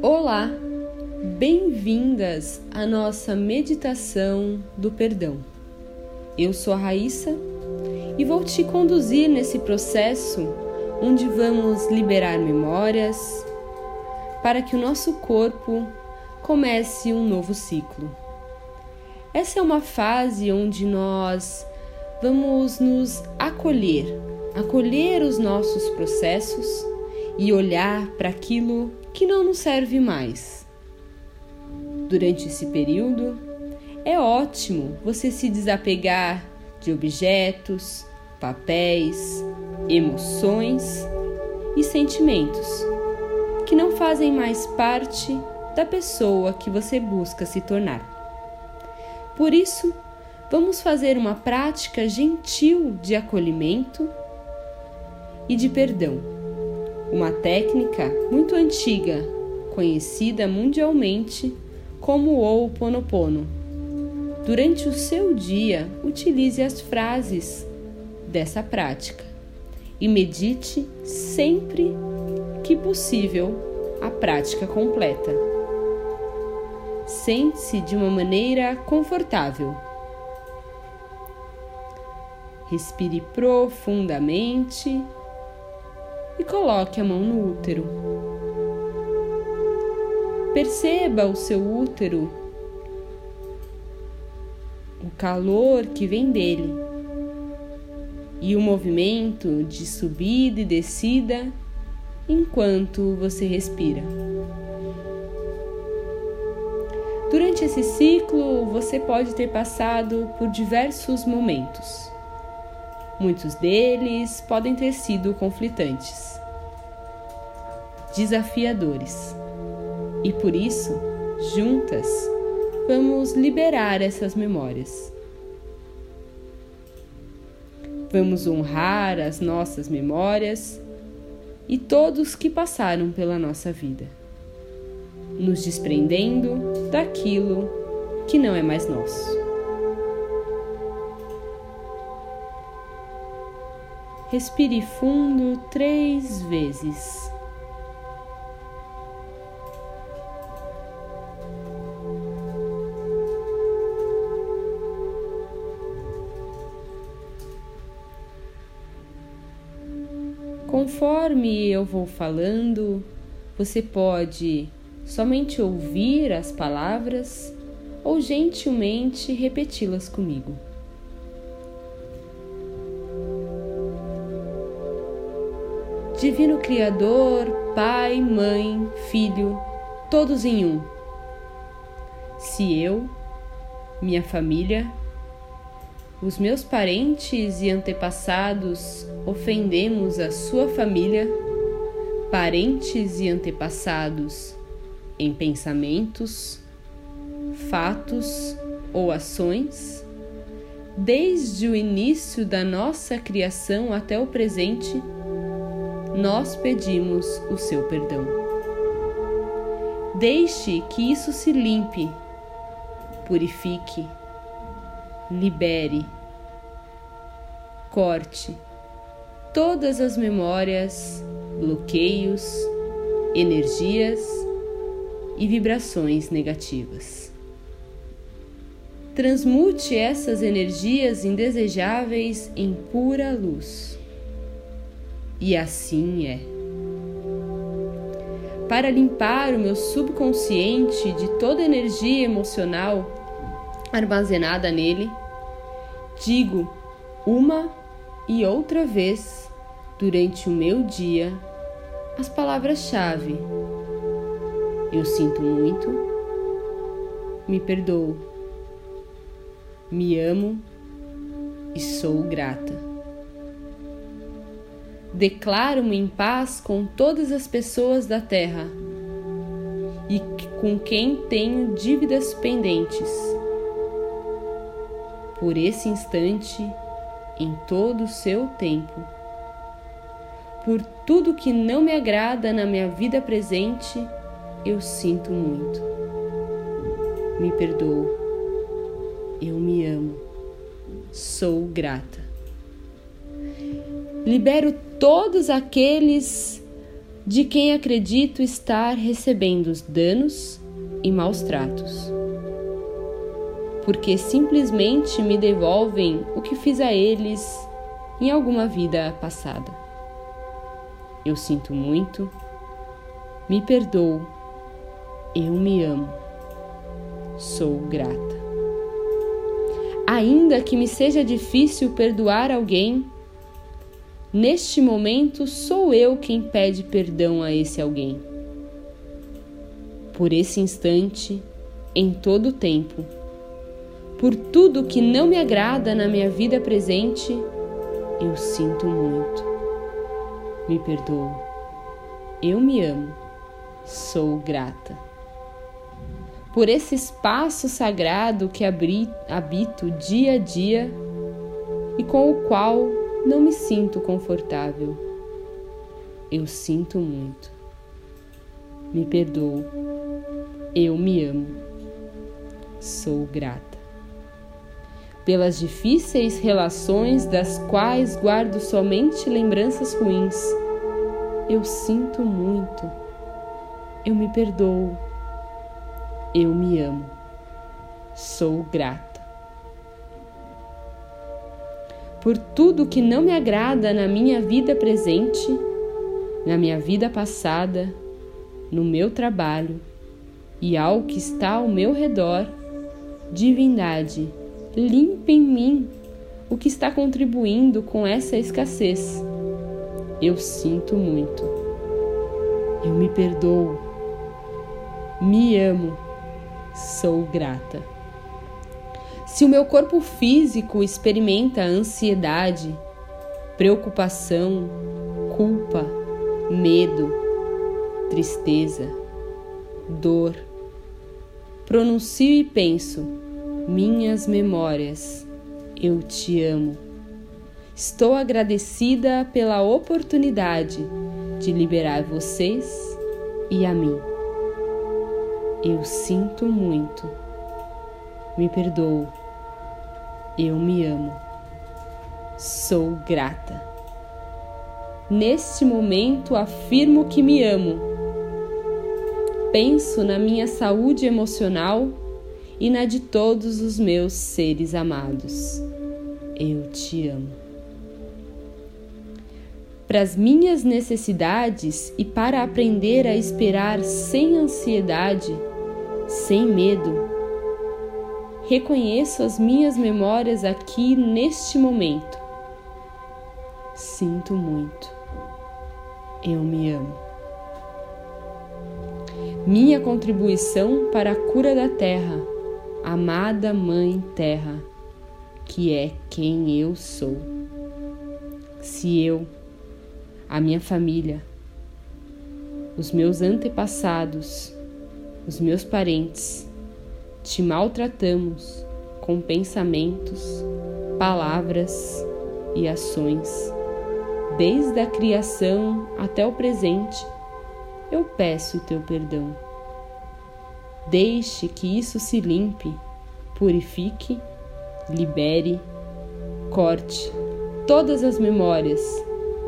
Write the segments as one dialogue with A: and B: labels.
A: Olá, bem-vindas à nossa meditação do perdão. Eu sou a Raíssa e vou te conduzir nesse processo onde vamos liberar memórias para que o nosso corpo comece um novo ciclo. Essa é uma fase onde nós vamos nos acolher, acolher os nossos processos e olhar para aquilo que não nos serve mais. Durante esse período, é ótimo você se desapegar de objetos, papéis, emoções e sentimentos que não fazem mais parte da pessoa que você busca se tornar. Por isso, vamos fazer uma prática gentil de acolhimento e de perdão uma técnica muito antiga, conhecida mundialmente como o Ho'oponopono. Durante o seu dia, utilize as frases dessa prática e medite sempre que possível a prática completa. Sente-se de uma maneira confortável. Respire profundamente e coloque a mão no útero. Perceba o seu útero, o calor que vem dele e o movimento de subida e descida enquanto você respira. Durante esse ciclo, você pode ter passado por diversos momentos. Muitos deles podem ter sido conflitantes, desafiadores. E por isso, juntas, vamos liberar essas memórias. Vamos honrar as nossas memórias e todos que passaram pela nossa vida, nos desprendendo daquilo que não é mais nosso. Respire fundo três vezes. Conforme eu vou falando, você pode somente ouvir as palavras ou gentilmente repeti-las comigo. Divino Criador, Pai, Mãe, Filho, todos em um. Se eu, minha família, os meus parentes e antepassados ofendemos a sua família, parentes e antepassados, em pensamentos, fatos ou ações, desde o início da nossa criação até o presente, nós pedimos o seu perdão. Deixe que isso se limpe, purifique, libere, corte todas as memórias, bloqueios, energias e vibrações negativas. Transmute essas energias indesejáveis em pura luz e assim é. Para limpar o meu subconsciente de toda energia emocional armazenada nele, digo uma e outra vez durante o meu dia as palavras-chave. Eu sinto muito, me perdoo, me amo e sou grata. Declaro-me em paz com todas as pessoas da terra e com quem tenho dívidas pendentes. Por esse instante, em todo o seu tempo. Por tudo que não me agrada na minha vida presente, eu sinto muito. Me perdoo. Eu me amo. Sou grata libero todos aqueles de quem acredito estar recebendo os danos e maus tratos, porque simplesmente me devolvem o que fiz a eles em alguma vida passada. Eu sinto muito, me perdoo, eu me amo, sou grata. Ainda que me seja difícil perdoar alguém, neste momento sou eu quem pede perdão a esse alguém. Por esse instante, em todo o tempo, por tudo que não me agrada na minha vida presente, eu sinto muito. Me perdoo. Eu me amo. Sou grata. Por esse espaço sagrado que abri, habito dia a dia e com o qual não me sinto confortável. Eu sinto muito. Me perdoo. Eu me amo. Sou grata pelas difíceis relações das quais guardo somente lembranças ruins. Eu sinto muito. Eu me perdoo. Eu me amo. Sou grata. Por tudo que não me agrada na minha vida presente, na minha vida passada, no meu trabalho e ao que está ao meu redor, divindade limpe em mim o que está contribuindo com essa escassez. Eu sinto muito. Eu me perdoo. Me amo. Sou grata. Se o meu corpo físico experimenta ansiedade, preocupação, culpa, medo, tristeza, dor, pronuncio e penso minhas memórias, eu te amo. Estou agradecida pela oportunidade de liberar vocês e a mim. Eu sinto muito. Me perdoo. Eu me amo. Sou grata. Neste momento afirmo que me amo. Penso na minha saúde emocional e na de todos os meus seres amados. Eu te amo. Para as minhas necessidades e para aprender a esperar sem ansiedade, sem medo, reconheço as minhas memórias aqui neste momento. Sinto muito. Eu me amo. Minha contribuição para a cura da Terra amada Mãe Terra, que é quem eu sou. Se eu, a minha família, os meus antepassados, os meus parentes, te maltratamos com pensamentos, palavras e ações, desde a criação até o presente, eu peço o teu perdão Deixe que isso se limpe, purifique, libere, corte todas as memórias,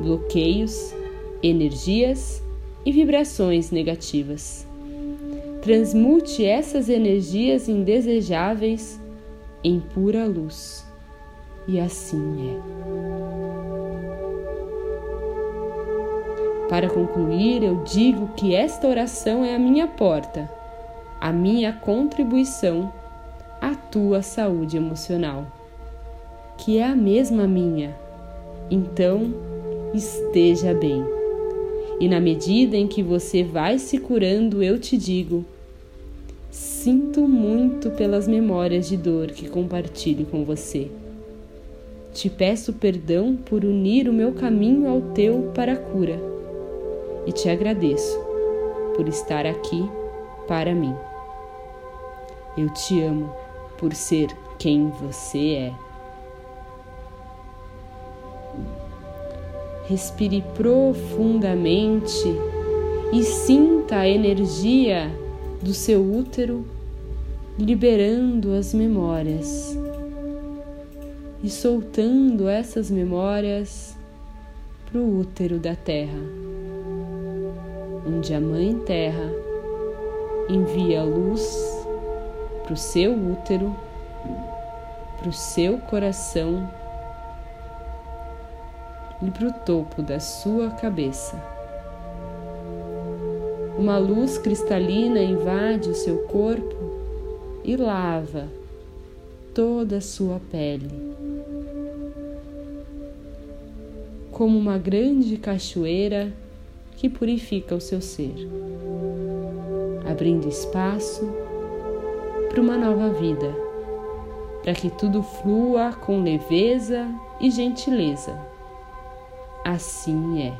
A: bloqueios, energias e vibrações negativas. Transmute essas energias indesejáveis em pura luz. E assim é. Para concluir, eu digo que esta oração é a minha porta a minha contribuição à tua saúde emocional, que é a mesma minha. Então, esteja bem. E na medida em que você vai se curando, eu te digo: sinto muito pelas memórias de dor que compartilho com você. Te peço perdão por unir o meu caminho ao teu para a cura. E te agradeço por estar aqui para mim. Eu te amo por ser quem você é. Respire profundamente e sinta a energia do seu útero liberando as memórias e soltando essas memórias para o útero da terra. onde a Mãe Terra envia luz para o seu útero, para o seu coração e para o topo da sua cabeça. Uma luz cristalina invade o seu corpo e lava toda a sua pele. Como uma grande cachoeira que purifica o seu ser, abrindo espaço para uma nova vida, para que tudo flua com leveza e gentileza. Assim é.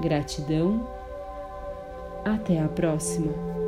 A: Gratidão. Até a próxima.